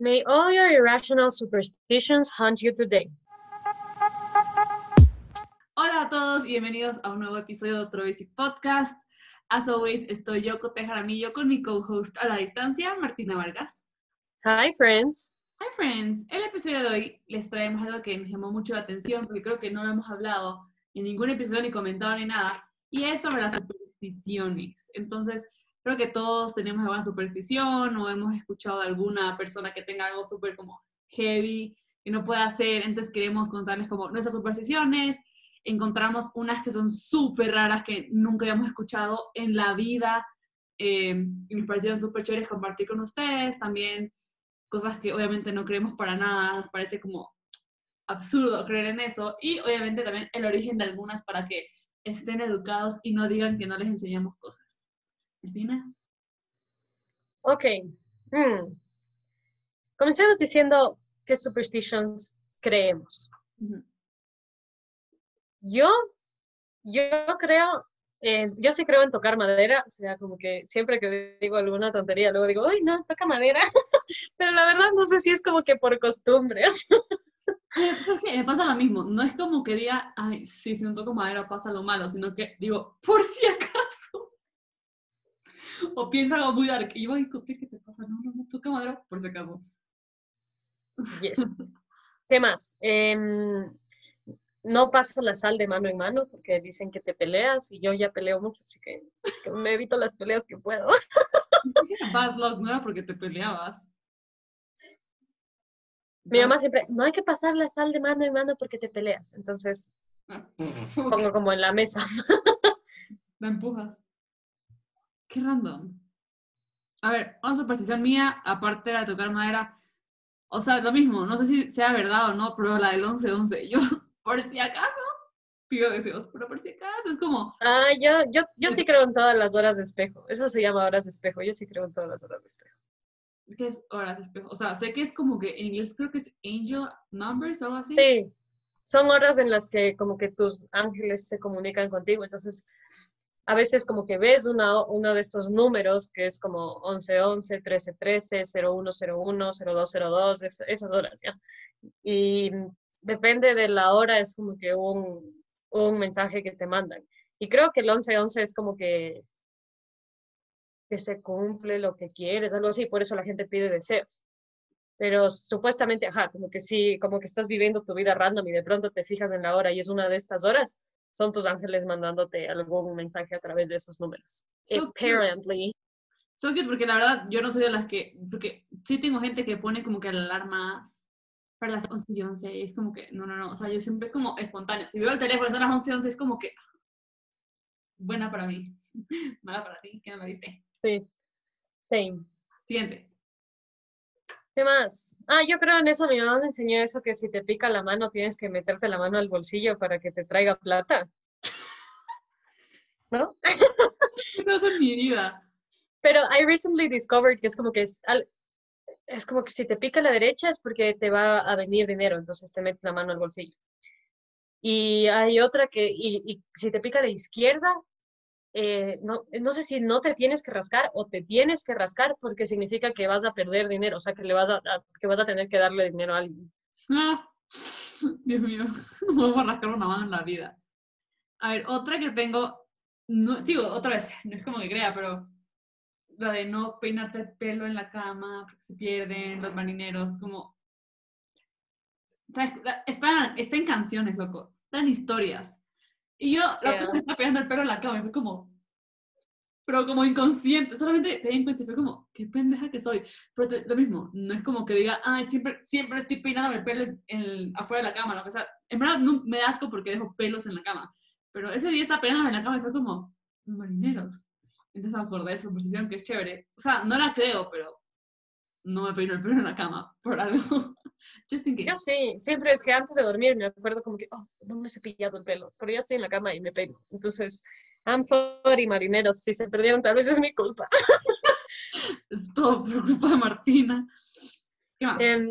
May all your irrational superstitions haunt you today. Hola a todos y bienvenidos a un nuevo episodio de otro Basic Podcast. As always, estoy yo, Cote Jaramillo, con mi co-host a la distancia, Martina Vargas. Hi, friends. Hi, friends. El episodio de hoy les traemos algo que nos llamó mucho la atención porque creo que no lo hemos hablado en ningún episodio, ni comentado, ni nada, y es sobre las supersticiones. Entonces, creo que todos tenemos alguna superstición o hemos escuchado alguna persona que tenga algo súper como heavy que no pueda hacer, entonces queremos contarles como nuestras supersticiones, encontramos unas que son súper raras que nunca habíamos escuchado en la vida eh, y nos parecieron súper chéveres compartir con ustedes, también cosas que obviamente no creemos para nada, parece como absurdo creer en eso. Y obviamente también el origen de algunas para que estén educados y no digan que no les enseñamos cosas. Cristina. Ok. Hmm. Comencemos diciendo qué superstitions creemos. Yo, yo creo, eh, yo sí creo en tocar madera, o sea, como que siempre que digo alguna tontería, luego digo, ay, no, toca madera, pero la verdad no sé si es como que por costumbre. me pasa lo mismo, no es como que diga, ay, sí, si no toco madera pasa lo malo, sino que digo, por si acaso. O piensa algo muy dark. Y yo, ay, ¿qué te pasa? No, no, no, toca madera, por si acaso. Yes. ¿Qué más? Em, no paso la sal de mano en mano porque dicen que te peleas y yo ya peleo mucho, así que, me evito las peleas que puedo. Bad luck no era porque te peleabas. Mi mamá siempre, no hay que pasar la sal de mano en mano porque te peleas. Entonces, Ah. pongo como en la mesa. La empujas. Qué random. A ver, una superstición mía, aparte de tocar madera, o sea, lo mismo, no sé si sea verdad o no, pero la del 11-11, yo, por si acaso, pido deseos, pero por si acaso, es como, Ah, yo, yo, yo sí creo en todas las horas de espejo. Eso se llama horas de espejo. Yo sí creo en todas las horas de espejo. ¿qué es horas de espejo? O sea, sé que es como que en inglés creo que es angel numbers o algo así. Sí, son horas en las que como que tus ángeles se comunican contigo. Entonces, a veces como que ves una, uno de estos números que es como 1111, 1313, 0101, 0202, es- esas horas, ¿ya? Y depende de la hora, es como que un, un mensaje que te mandan. Y creo que el 1111 es como que, que se cumple lo que quieres, algo así, por eso la gente pide deseos. Pero supuestamente, ajá, como que sí, como que estás viviendo tu vida random y de pronto te fijas en la hora y es una de estas horas, son tus ángeles mandándote algún mensaje a través de esos números. So. Apparently. So cute, porque la verdad yo no soy de las que, porque sí tengo gente que pone como que alarmas para las 11 y 11, y es como que, no, no, no, o sea, yo siempre es como espontáneo. Si veo el teléfono, son las 11 y 11, es como que, buena para mí, mala para ti, que no me diste. Sí. Same. Siguiente. ¿Qué más? Ah, yo creo en eso, mi mamá me enseñó eso, que si te pica la mano tienes que meterte la mano al bolsillo para que te traiga plata. ¿No? Eso es en mi vida. Pero I recently discovered que es como que es, es como que si te pica la derecha es porque te va a venir dinero, entonces te metes la mano al bolsillo. Y hay otra que, y, y si te pica la izquierda, eh, no, no sé si no te tienes que rascar o te tienes que rascar porque significa que vas a perder dinero, o sea, que le vas a, que vas a tener que darle dinero a alguien. Ah, Dios mío, no vamos a rascar una mano en la vida. A ver, otra que tengo, no, digo, otra vez, no es como que crea, pero la de no peinarte el pelo en la cama porque se pierden los marineros, como... ¿sabes? Está, está en canciones, loco, está en historias. Y yo, la otra vez me estaba peinando el pelo en la cama y fue como... Pero como inconsciente, solamente te di en cuenta y fue como, qué pendeja que soy. Pero te- lo mismo, no es como que diga, ay, siempre, siempre estoy peinándome el pelo en, en- afuera de la cama, que sea. En verdad no, me da asco porque dejo pelos en la cama. Pero ese día estaba peinándome en la cama y fue como, marineros. Entonces me acordé de esa posición que es chévere. O sea, no la creo, pero no me peino el pelo en la cama por algo. Just in Yo case. sí, siempre es que antes de dormir me acuerdo como que, oh, no me he cepillado el pelo, pero ya estoy en la cama y me peino. Entonces, I'm sorry, marineros, si se perdieron, tal vez es mi culpa. Es todo por culpa de Martina. ¿Qué más? Em,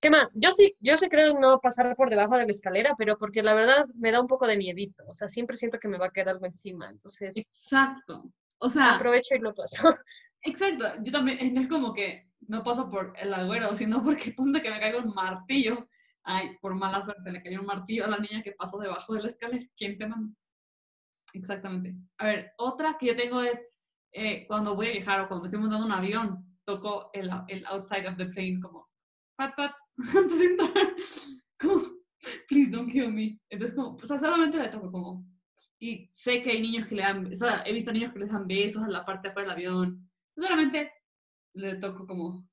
¿Qué más? Yo sí, yo sí creo en no pasar por debajo de la escalera, pero porque la verdad me da un poco de miedito. O sea, siempre siento que me va a quedar algo encima. Entonces, Exacto. O sea, aprovecho y lo paso. exacto. Yo también, no es como que no paso por el agüero, sino porque punto que me caigo un martillo. Ay, por mala suerte le cayó un martillo a la niña que pasó debajo de la escalera. ¿Quién te manda? Exactamente. A ver, otra que yo tengo es eh, cuando voy a viajar o cuando estoy montando un avión, toco el, el outside of the plane como pat pat antes de entrar. Como, please don't kill me. Entonces, como, o sea, solamente le toco como. Y sé que hay niños que le dan, o sea, he visto niños que les dan besos a la parte de afuera del avión. Solamente le toco como,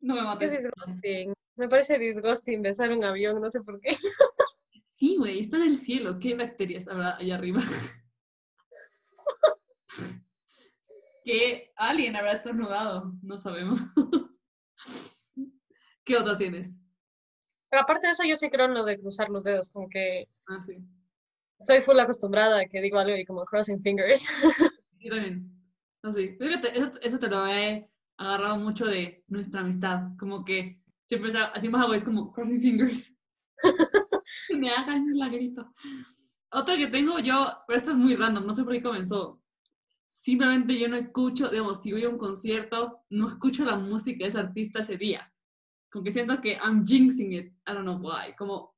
no me mates. disgusting. Me parece disgusting besar un avión, no sé por qué. Sí, güey, está en el cielo. ¿Qué bacterias habrá allá arriba? ¿Qué alien habrá estornudado? No sabemos. ¿Qué otra tienes? Pero aparte de eso, yo sí creo en lo de cruzar los dedos, como que Ah, sí. soy full acostumbrada a que digo algo y como crossing fingers. Yo también. No, sí. Fíjate, eso, eso te lo he agarrado mucho de nuestra amistad. Como que siempre hacemos algo, es como crossing fingers. Se me hagan un lagrito. Otra que tengo yo, pero esta es muy random, no sé por qué comenzó. Simplemente yo no escucho, digamos, si voy a un concierto, no escucho la música de ese artista ese día. Como que siento que I'm jinxing it. I don't know why. Como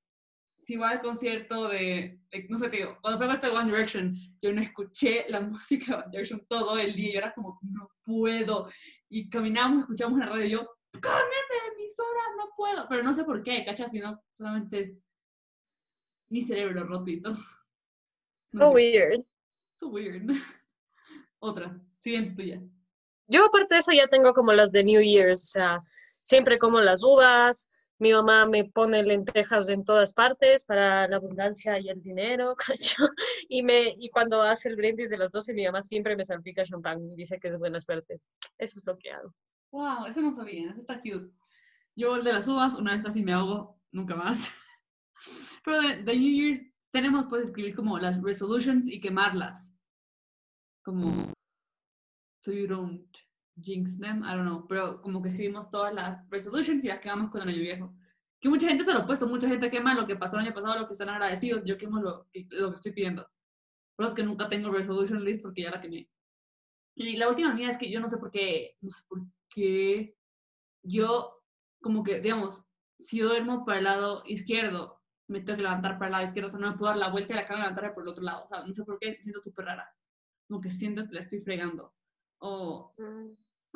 si voy al concierto de, de- no sé, te digo, cuando fue a este One Direction, yo no escuché la música de One Direction todo el día. Yo era como, no puedo. Y caminamos, escuchamos en la radio y yo, cámbiame de emisora, no puedo. Pero no sé por qué, ¿cachas? Si no, solamente es mi cerebro rotito. Sé, weird. so weird. Otra, siguiente tuya. Yo aparte de eso ya tengo como las de New Year's, o sea, siempre como las uvas, mi mamá me pone lentejas en todas partes para la abundancia y el dinero, ¿cacho? Y, me, y cuando hace el brindis de las 12, mi mamá siempre me salpica champán y dice que es buena suerte. Eso es lo que hago. Wow, eso no sabía, eso está cute. Yo el de las uvas, una vez casi me ahogo, nunca más. Pero de, de New Year's tenemos, pues, escribir como las resolutions y quemarlas. Como, so you don't jinx them, I don't know. Pero como que escribimos todas las resolutions y las quemamos con el año viejo. Que mucha gente se lo ha puesto, mucha gente quema lo que pasó el año pasado, lo que están agradecidos. Yo quemo lo, lo que estoy pidiendo. Por eso es que nunca tengo resolution list porque ya la quemé. Y la última mía es que yo no sé por qué, no sé por qué yo, como que, digamos, si yo duermo para el lado izquierdo, me tengo que levantar para el lado izquierdo, o sea, no me puedo dar la vuelta y la cama y levantarme por el otro lado, o sea, no sé por qué, siento súper rara, como que siento que la estoy fregando, o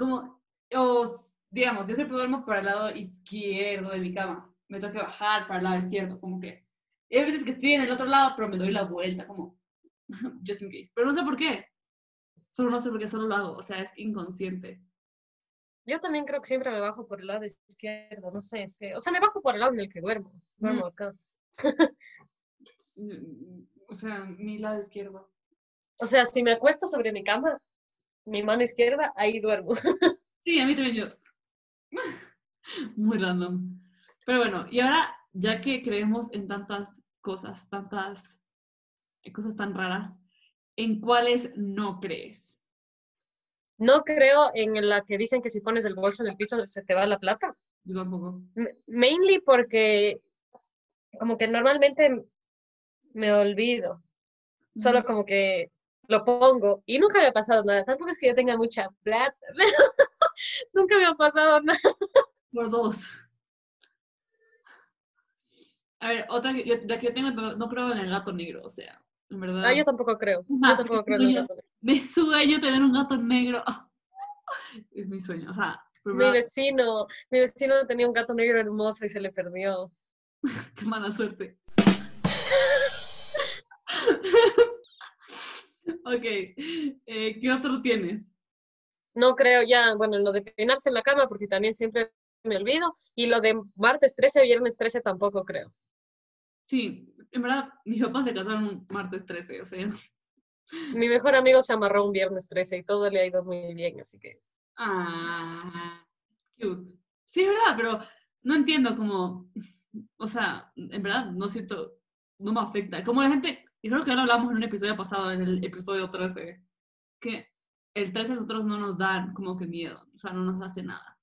como, o, digamos, yo siempre duermo para el lado izquierdo de mi cama, me tengo que bajar para el lado izquierdo, como que, y hay veces que estoy en el otro lado, pero me doy la vuelta, como, just in case, pero no sé por qué, solo no sé por qué solo lo hago, o sea, es inconsciente. Yo también creo que siempre me bajo por el lado izquierdo, no sé, es que, o sea, me bajo por el lado en el que duermo, duermo acá. O sea, mi lado izquierdo. O sea, si me acuesto sobre mi cama, mi mano izquierda, ahí duermo. Sí, a mí también yo. Muy random. Pero bueno, y ahora, ya que creemos en tantas cosas, tantas cosas tan raras, ¿en cuáles no crees? No creo en la que dicen que si pones el bolso en el piso se te va la plata. Yo tampoco. M- Mainly porque como que normalmente me olvido. Solo como que lo pongo y nunca me ha pasado nada. Tampoco es que yo tenga mucha plata. Nunca me ha pasado nada. Por dos. A ver, otra que yo, la que yo tengo, no, creo en el gato negro, o sea, en verdad. Ah, yo tampoco creo. Yo Más, tampoco es creo en el gato negro. Me sueño tener un gato negro. Es mi sueño, o sea, Mi vecino, mi vecino tenía un gato negro hermoso y se le perdió. qué mala suerte. Ok, eh, ¿qué otro tienes? No creo ya, bueno, en lo de peinarse en la cama, porque también siempre me olvido. Y lo de martes 13, viernes 13 tampoco creo. Sí, en verdad, mis papás se casaron un martes 13, o sea, Mi mejor amigo se amarró un viernes 13 y todo le ha ido muy bien, así que. ah, cute. Sí, es verdad, pero no entiendo cómo, o sea, en verdad no siento, no me afecta. Como la gente, y creo que ya lo hablamos en un episodio pasado, en el episodio 13, que el 13 a nosotros no nos dan como que miedo, o sea, no nos hace nada.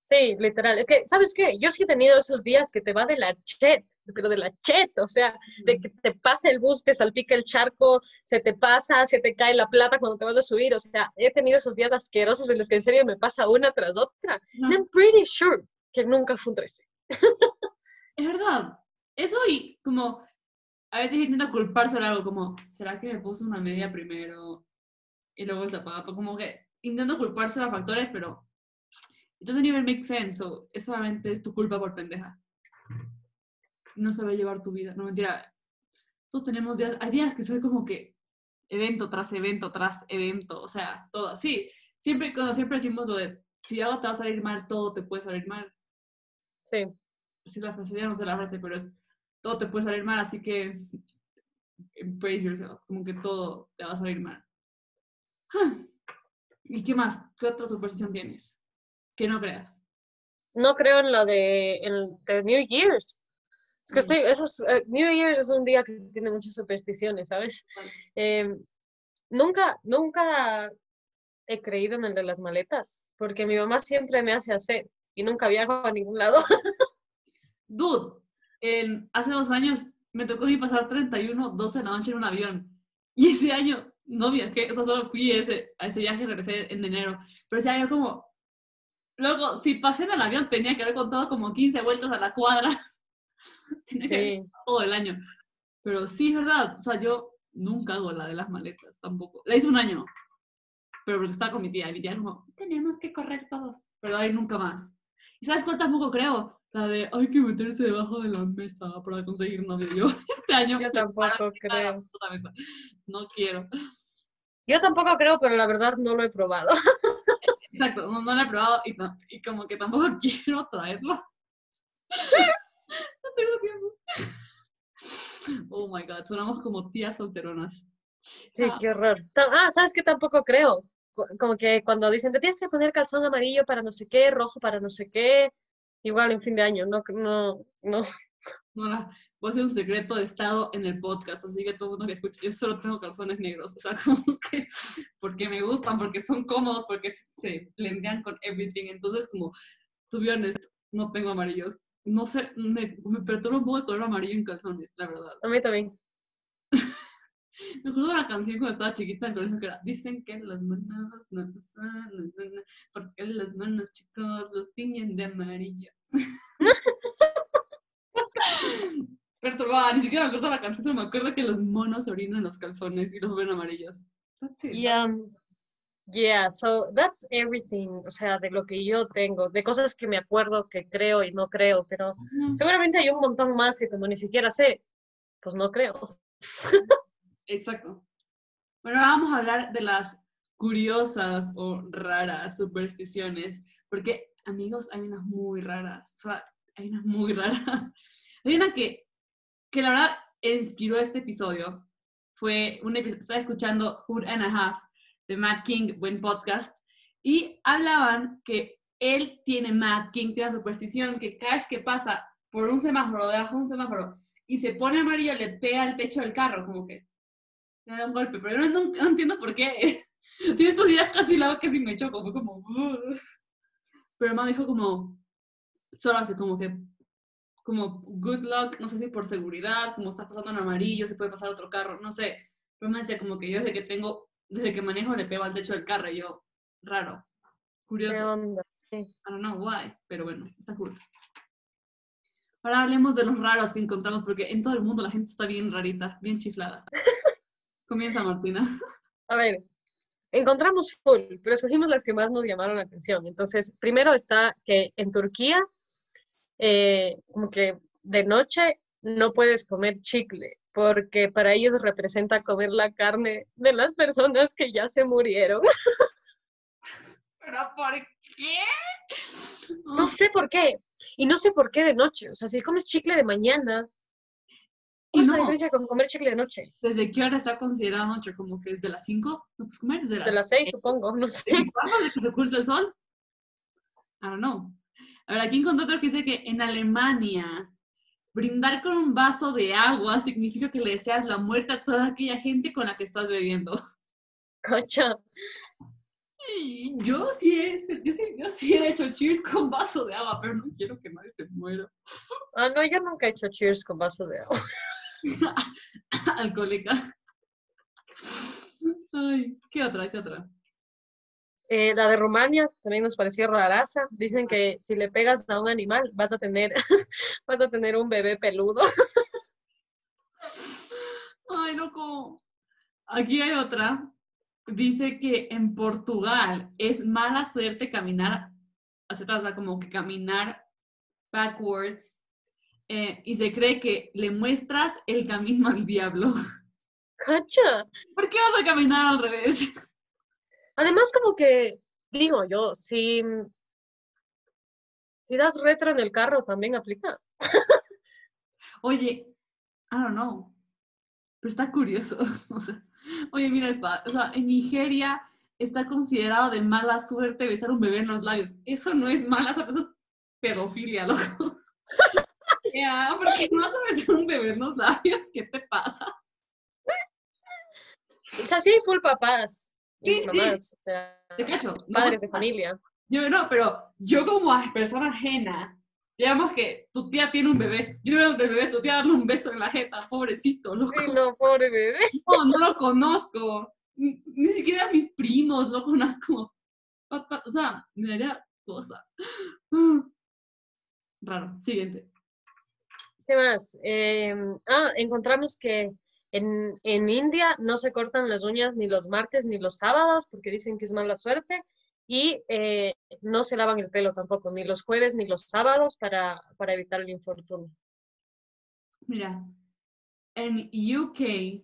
Sí, literal. Es que, ¿sabes qué? Yo sí he tenido esos días que te va de la chet pero de la chet, o sea, de que te pasa el bus, te salpica el charco, se te pasa, se te cae la plata cuando te vas a subir, o sea, he tenido esos días asquerosos en los que en serio me pasa una tras otra. And I'm pretty sure que nunca fue un 13. Es verdad. Eso y como a veces intento culpar sobre algo como, ¿será que me puse una media primero y luego el zapato? Como que intento culparse de factores, pero it doesn't even make sense. So, es solamente es tu culpa por pendeja. No saber llevar tu vida. No, mentira. Todos tenemos días, hay días que soy como que evento tras evento tras evento, o sea, todo así. Siempre, cuando siempre decimos lo de, si algo te va a salir mal, todo te puede salir mal. Sí. Si la frase, ya no sé la frase, pero es, todo te puede salir mal, así que embrace yourself, como que todo te va a salir mal. ¿Y qué más? ¿Qué otra superstición tienes? Que no creas. No creo en la de, en de New Year's. Es que estoy, es, eh, New Year's es un día que tiene muchas supersticiones, ¿sabes? Eh, nunca, nunca he creído en el de las maletas, porque mi mamá siempre me hace hacer y nunca viajo a ningún lado. Dude, en, hace dos años me tocó a mí pasar 31, 12 de la noche en un avión. Y ese año no viajé, o sea, solo fui a ese, a ese viaje y regresé en enero. Pero ese año como, luego, si pasé en el avión tenía que haber contado como 15 vueltas a la cuadra. tenía que haber Sí. todo el año. Pero sí, es verdad, o sea, yo nunca hago la de las maletas, tampoco. La hice un año, pero porque estaba con mi tía, y mi tía como, tenemos que correr todos, pero ahí nunca más. ¿Y sabes cuál tampoco creo? La de, hay que meterse debajo de la mesa para conseguir novio. Yo este año Yo tampoco creo. mesa. No quiero. Yo tampoco creo, pero la verdad no lo he probado. Exacto, no, no lo he probado y, no- y como que tampoco quiero traerlo. no tengo tiempo. Oh my god, sonamos como tías solteronas. Sí, Ah. qué horror. Ah, ¿sabes qué tampoco creo? Como que cuando dicen, te tienes que poner calzón amarillo para no sé qué, rojo para no sé qué, igual en fin de año, no, no, no. No, la, voy a hacer un secreto de estado en el podcast, así que todo el mundo que escuche, yo solo tengo calzones negros, o sea, como que, porque me gustan, porque son cómodos, porque se- blendían con everything, entonces como, to be honest, no tengo amarillos, no sé, me, me perturba un poco el color amarillo en calzones, la verdad. A mí también. Me acuerdo de una canción cuando estaba chiquita en colegio que era, dicen que las manos no son, porque las manos chicos los tiñen de amarillo. Perturbada, ni siquiera me acuerdo de la canción, solo me acuerdo que los monos orinan los calzones y los ven amarillos. That's it. Y, um, yeah, so that's everything, o sea, de lo que yo tengo, de cosas que me acuerdo que creo y no creo, pero seguramente hay un montón más que como ni siquiera sé, pues no creo. Exacto. Bueno, ahora vamos a hablar de las curiosas o raras supersticiones, porque amigos, hay unas muy raras, o sea, hay unas muy raras. Hay una que, que la verdad inspiró este episodio, fue un episodio, estaba escuchando Hood and a Half de Matt King, buen podcast, y hablaban que él tiene, Matt King tiene una superstición que cada vez que pasa por un semáforo, debajo de un semáforo, y se pone amarillo, le pega al techo del carro, como que le da un golpe, pero yo no, no entiendo por qué. Sí, estos días casi la que sí me choco, fue como... Pero el man dijo como, solo hace como que, como good luck, no sé si por seguridad, como está pasando en amarillo, se puede pasar otro carro, no sé. Pero me decía como que yo desde que tengo, desde que manejo le pego al techo del carro y yo, raro, ¿Qué curioso. onda? Sí. I don't know why, pero bueno, está cool. Ahora hablemos de los raros que encontramos, porque en todo el mundo la gente está bien rarita, bien chiflada. Comienza Martina. A ver, encontramos full, pero escogimos las que más nos llamaron la atención. Entonces, primero está que en Turquía, eh, como que de noche no puedes comer chicle, porque para ellos representa comer la carne de las personas que ya se murieron. ¿Pero por qué? No sé por qué. Y no sé por qué de noche. O sea, si comes chicle de mañana, ¿cuál es la diferencia con comer chicle de noche? ¿desde qué hora está considerada noche? ¿Como que desde las 5? ¿No puedes comer desde las De las seis, supongo, no sé. ¿Cuándo de que se oculta el sol? I don't know. A ver, aquí encontré otro que dice que en Alemania brindar con un vaso de agua significa que le deseas la muerte a toda aquella gente con la que estás bebiendo. Cocha. Y yo sí, he, yo, sí, yo sí he hecho cheers con vaso de agua, pero no quiero que nadie se muera. Ah, no, yo nunca he hecho cheers con vaso de agua. Alcohólica. Ay, ¿qué otra? ¿Qué otra? Eh, la de Rumania también nos pareció raraza. Dicen que si le pegas a un animal vas a tener, vas a tener un bebé peludo. Ay, no, como. Aquí hay otra. Dice que en Portugal es mala suerte caminar, se trata como que caminar backwards eh, y se cree que le muestras el camino al diablo. ¡Cacha! ¿Por qué vas a caminar al revés? Además, como que, digo yo, si, si das retro en el carro, también aplica. Oye, I don't know, pero está curioso. o sea, oye, mira, está, o sea, en Nigeria está considerado de mala suerte besar un bebé en los labios. Eso no es mala suerte, eso es pedofilia, loco. Ya, porque no vas a besar a un bebé en los labios, ¿qué te pasa? O sea, sí, full papás. Sí, sí. o sea, Te cacho. padres de familia. Yo no, pero yo como persona ajena, digamos que tu tía tiene un bebé, yo veo del bebé, tu tía darle un beso en la jeta, pobrecito, loco. Sí, no, pobre bebé. No, no lo conozco. Ni ni siquiera mis primos lo conozco. O sea, me daría cosa. Raro. Siguiente. ¿Qué más? Eh, ah, encontramos que en, en India no se cortan las uñas ni los martes ni los sábados porque dicen que es mala suerte y eh, no se lavan el pelo tampoco, ni los jueves ni los sábados para, para evitar el infortunio. Mira, en UK,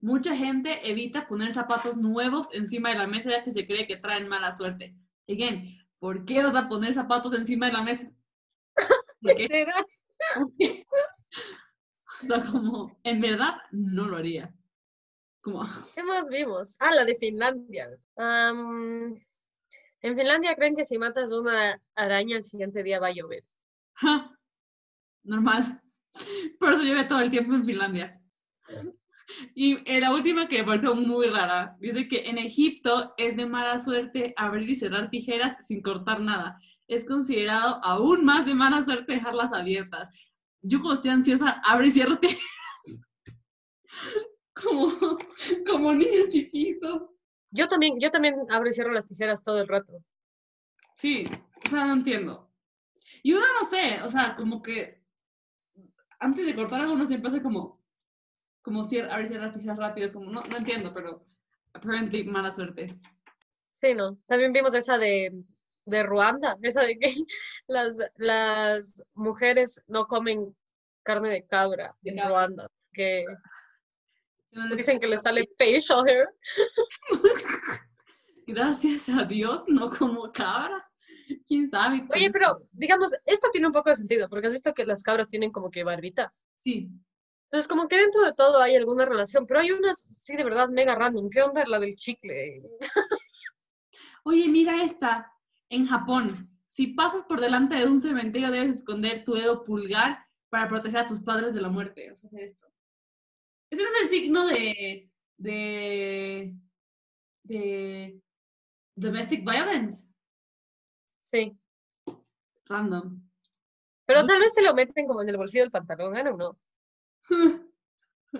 mucha gente evita poner zapatos nuevos encima de la mesa ya que se cree que traen mala suerte. Again, ¿por qué vas a poner zapatos encima de la mesa? ¿Por qué? O sea, como, en verdad, no lo haría. Como, ¿Qué más vimos? Ah, la de Finlandia. En Finlandia creen que si matas una araña el siguiente día va a llover. ja, normal. Por eso llevé todo el tiempo en Finlandia. Y eh, la última que me pareció muy rara, dice que en Egipto es de mala suerte abrir y cerrar tijeras sin cortar nada. Es considerado aún más de mala suerte dejarlas abiertas. Yo como estoy ansiosa, abro y cierro tijeras. Como, como niño chiquito. Yo también, yo también abro y cierro las tijeras todo el rato. Sí, o sea, no entiendo. Y uno no sé, o sea, como que antes de cortar algo uno siempre hace como, como abrir y cerrar las tijeras rápido, como no, no entiendo, pero apparently mala suerte. Sí, ¿no? También vimos esa de, de Ruanda, esa de que las, las mujeres no comen carne de cabra De en cabra. Ruanda, que no dicen que les sale facial hair. Gracias a Dios, no como cabra. ¿Quién sabe? Oye, pero digamos, esto tiene un poco de sentido, porque has visto que las cabras tienen como que barbita. Sí, Entonces, como que dentro de todo hay alguna relación, pero hay unas, sí, de verdad, mega random. ¿Qué onda la del chicle? Oye, mira esta. En Japón, si pasas por delante de un cementerio, debes esconder tu dedo pulgar para proteger a tus padres de la muerte. O sea, hacer esto. Ese no es el signo de. de. de. domestic violence. Sí, Random. pero tal vez se lo meten como en el bolsillo del pantalón, ¿no? no.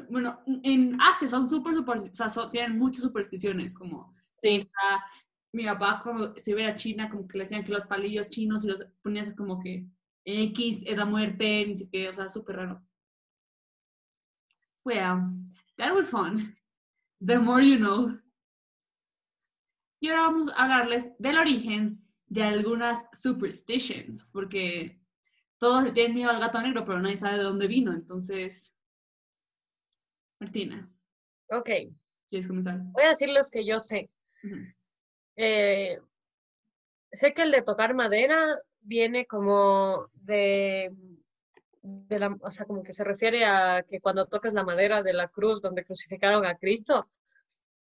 Bueno, en Asia son súper, súper, o sea, son- tienen muchas supersticiones, como Sí, mi papá cuando se iba a China, como que le decían que los palillos chinos y los ponían como que X la muerte, ni qué, o sea, súper raro. Well, that was fun. The more you know. Y ahora vamos a hablarles del origen de algunas superstitions, porque todos tienen miedo al gato negro, pero nadie sabe de dónde vino. Entonces, Martina, ok. ¿quieres comenzar? Voy a decir los que yo sé. Ujú. Eh, sé que el de tocar madera viene como de, de la, o sea, como que se refiere a que cuando tocas la madera de la cruz donde crucificaron a Cristo,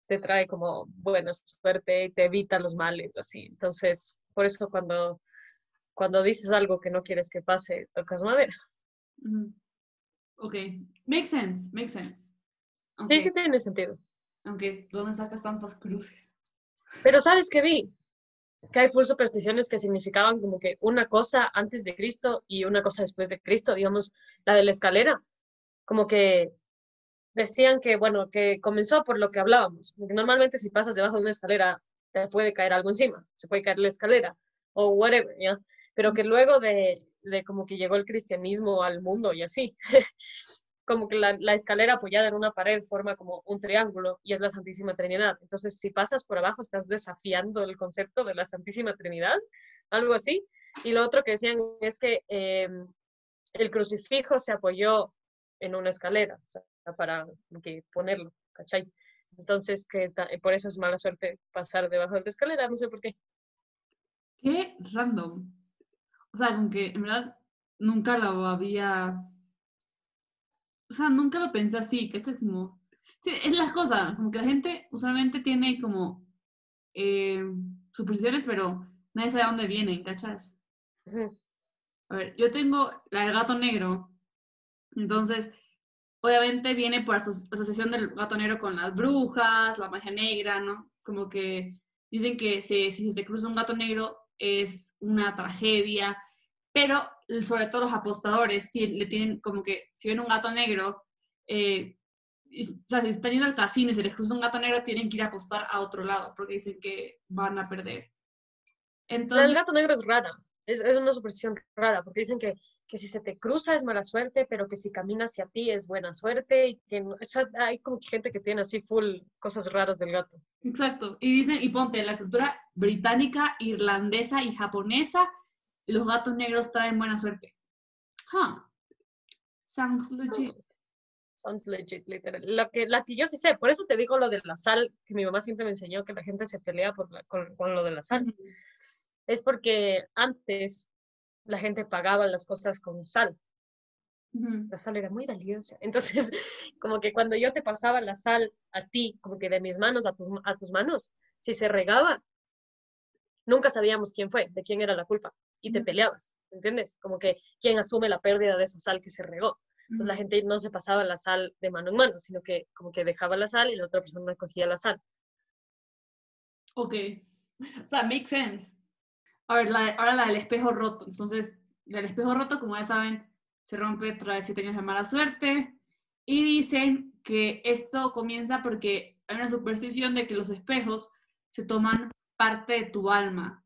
te trae como buena suerte y te evita los males, así. Entonces, por eso cuando, cuando dices algo que no quieres que pase, tocas madera. Ok, makes sense, makes sense. Sí, Aunque, sí tiene sentido. aunque, ¿dónde sacas tantas cruces? Pero ¿sabes qué vi? Que hay full supersticiones que significaban como que una cosa antes de Cristo y una cosa después de Cristo, digamos, la de la escalera. Como que decían que, bueno, que comenzó por lo que hablábamos. Porque normalmente si pasas debajo de una escalera, te puede caer algo encima, se puede caer la escalera o whatever, ¿ya? Pero que luego de, de como que llegó el cristianismo al mundo y así, como que la, escalera apoyada en una pared forma como un triángulo y es la Santísima Trinidad. Entonces, si pasas por abajo, estás desafiando el concepto de la Santísima Trinidad, algo así. Y lo otro que decían es que eh, el crucifijo se apoyó en una escalera, o sea, para ponerlo, ¿cachai? Entonces, que por eso es mala suerte pasar debajo de la escalera, no sé por qué. Qué random. O sea, como que en verdad nunca lo había o sea, nunca lo pensé así, que esto es como, sí, es las cosas, como que la gente usualmente tiene como eh, supersticiones, pero nadie sabe a dónde vienen, ¿cachas? A ver, yo tengo la del gato negro, entonces, obviamente viene por asociación del gato negro con las brujas, la magia negra, ¿no? Como que dicen que si, si se te cruza un gato negro es una tragedia, pero sobre todo los apostadores le tienen como que, si ven un gato negro, eh, o sea, si están yendo al casino y se les cruza un gato negro, tienen que ir a apostar a otro lado, porque dicen que van a perder. Entonces, el gato negro es rara, es, es una superstición rara, porque dicen que, que, si se te cruza es mala suerte, pero que si camina hacia ti es buena suerte, y que o sea, hay como que gente que tiene así full cosas raras del gato. Exacto, y dicen, y ponte, la cultura británica, irlandesa y japonesa los gatos negros traen buena suerte. Huh. Sounds legit. Sounds legit, literal. Lo que, la que yo sí sé, por eso te digo lo de la sal, que mi mamá siempre me enseñó que la gente se pelea por con, con, lo de la sal. Es porque antes la gente pagaba las cosas con sal. La sal era muy valiosa. Entonces, como que cuando yo te pasaba la sal a ti, como que de mis manos a, tu, a tus manos, si se regaba, nunca sabíamos quién fue, de quién era la culpa y te peleabas, ¿entiendes? Como que quién asume la pérdida de esa sal que se regó. Entonces la gente no se pasaba la sal de mano en mano, sino que como que dejaba la sal y la otra persona cogía la sal. Ok. O sea, makes sense. A ver, ahora la del espejo roto. Entonces, el espejo roto, como ya saben, se rompe, trae siete años de mala suerte. Y dicen que esto comienza porque hay una superstición de que los espejos se toman parte de tu alma.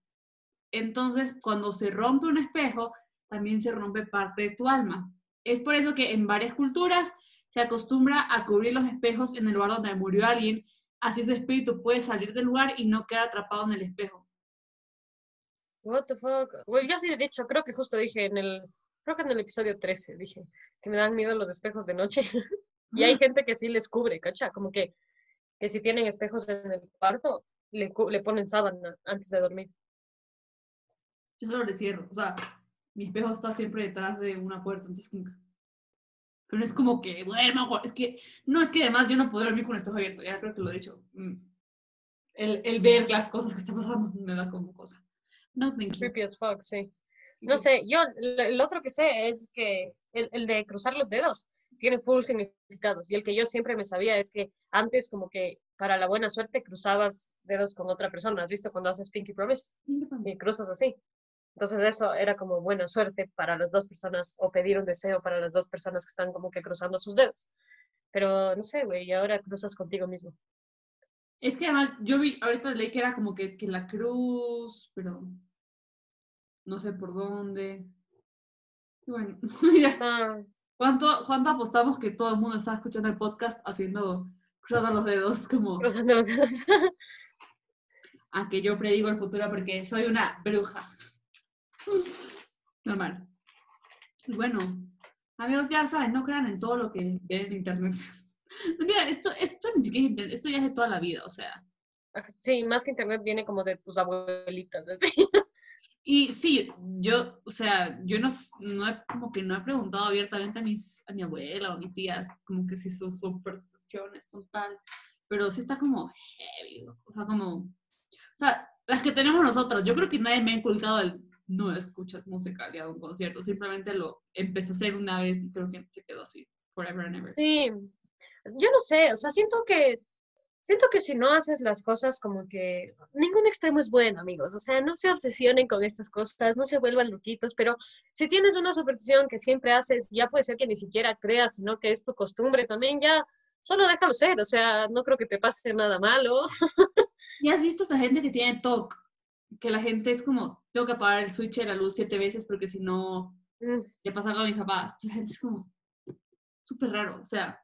Entonces, cuando se rompe un espejo, también se rompe parte de tu alma. Es por eso que en varias culturas se acostumbra a cubrir los espejos en el lugar donde murió alguien, así su espíritu puede salir del lugar y no quedar atrapado en el espejo. What the fuck? Well, yo sí he dicho, creo que justo dije en el, creo que en el episodio 13 dije que me dan miedo los espejos de noche. y hay gente que sí les cubre, ¿cacha? Como que, que si tienen espejos en el cuarto, le, le ponen sábana antes de dormir yo solo le cierro. O sea, mi espejo está siempre detrás de una puerta, entonces como Pero no es como que duerma, es que, no, es que además yo no puedo dormir con el espejo abierto, ya creo que lo he dicho. Mm. El, el ver las cosas que están pasando me da como cosa. No, thank you. Creepy as fuck, sí. No sé, yo, el otro que sé es que el, el de cruzar los dedos tiene full significados. Y el que yo siempre me sabía es que antes como que para la buena suerte cruzabas dedos con otra persona. ¿Has visto cuando haces Pinky Promise? Y cruzas así. Entonces eso era como buena suerte para las dos personas o pedir un deseo para las dos personas que están como que cruzando sus dedos. Pero no sé, güey, y ahora cruzas contigo mismo. Es que además yo vi, ahorita leí que era como que, que la cruz, pero no sé por dónde. bueno, ah. ¿Cuánto, ¿Cuánto apostamos que todo el mundo está escuchando el podcast haciendo, cruzando los dedos como... Cruzando los dedos. a que yo predigo el futuro porque soy una bruja. Normal. Bueno, amigos, ya saben, no crean en todo lo que ven en internet. Mira, esto, esto ni siquiera es internet, esto ya es de toda la vida, o sea. Sí, más que internet viene como de tus abuelitas, Y sí, yo, o sea, yo no, no he, como que no he preguntado abiertamente a, mis, a mi abuela o a mis tías, como que si sus supersticiones son tal, pero sí está como heavy, o sea, como, o sea, las que tenemos nosotros, yo creo que nadie me ha inculcado el no escuchas música a un concierto, simplemente lo empecé a hacer una vez y creo que se quedó así, forever and ever. Sí, yo no sé, o sea, siento que siento que si no haces las cosas como que ningún extremo es bueno, amigos. O sea, no se obsesionen con estas cosas, no se vuelvan loquitos, pero si tienes una superstición que siempre haces, ya puede ser que ni siquiera creas, sino que es tu costumbre también, ya solo déjalo ser. O sea, no creo que te pase nada malo. ¿Y has visto esa gente que tiene TOC? Que la gente es como, tengo que apagar el switch de la luz siete veces porque si no, Mm, le pasa algo a mis papás. La gente es como súper raro, o sea.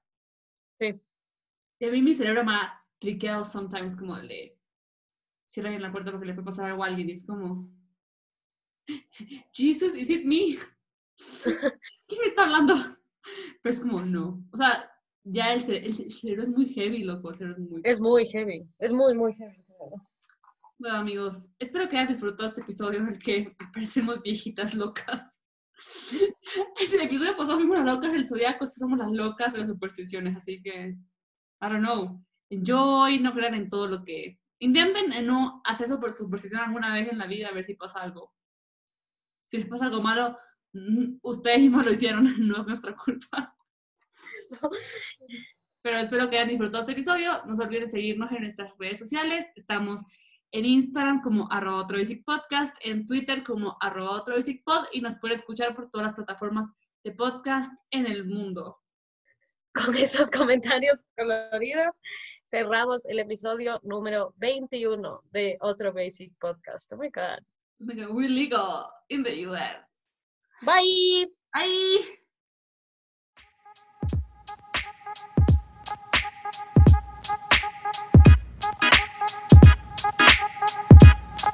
Sí. Y a mí mi cerebro me ha triqueado sometimes como el de cierra bien la puerta porque le puede pasar algo a alguien y es como Jesus, is it me? ¿Quién me está hablando? Pero es como no. O sea, ya el, cere- el ce- el cerebro es muy heavy, loco. El cerebro es muy Es muy heavy, es muy, muy heavy. Bueno, amigos, espero que hayan disfrutado este episodio en el que aparecemos viejitas locas. Es el episodio pasado fuimos las locas del zodiaco, somos las locas de las supersticiones, así que, I don't know, enjoy, no crean en todo lo que... Intenten en no hacer super- superstición alguna vez en la vida, a ver si pasa algo. Si les pasa algo malo, mm, ustedes mismos lo hicieron, no es nuestra culpa. Pero espero que hayan disfrutado este episodio. No se olviden seguirnos en nuestras redes sociales. Estamos en Instagram como arroba otro basic podcast, en Twitter como arroba otro basic pod y nos pueden escuchar por todas las plataformas de podcast en el mundo. Con esos comentarios coloridos, cerramos el episodio número 21 de Otro Basic Podcast. Oh my God. Oh my God, we're legal in the US. Bye. Bye.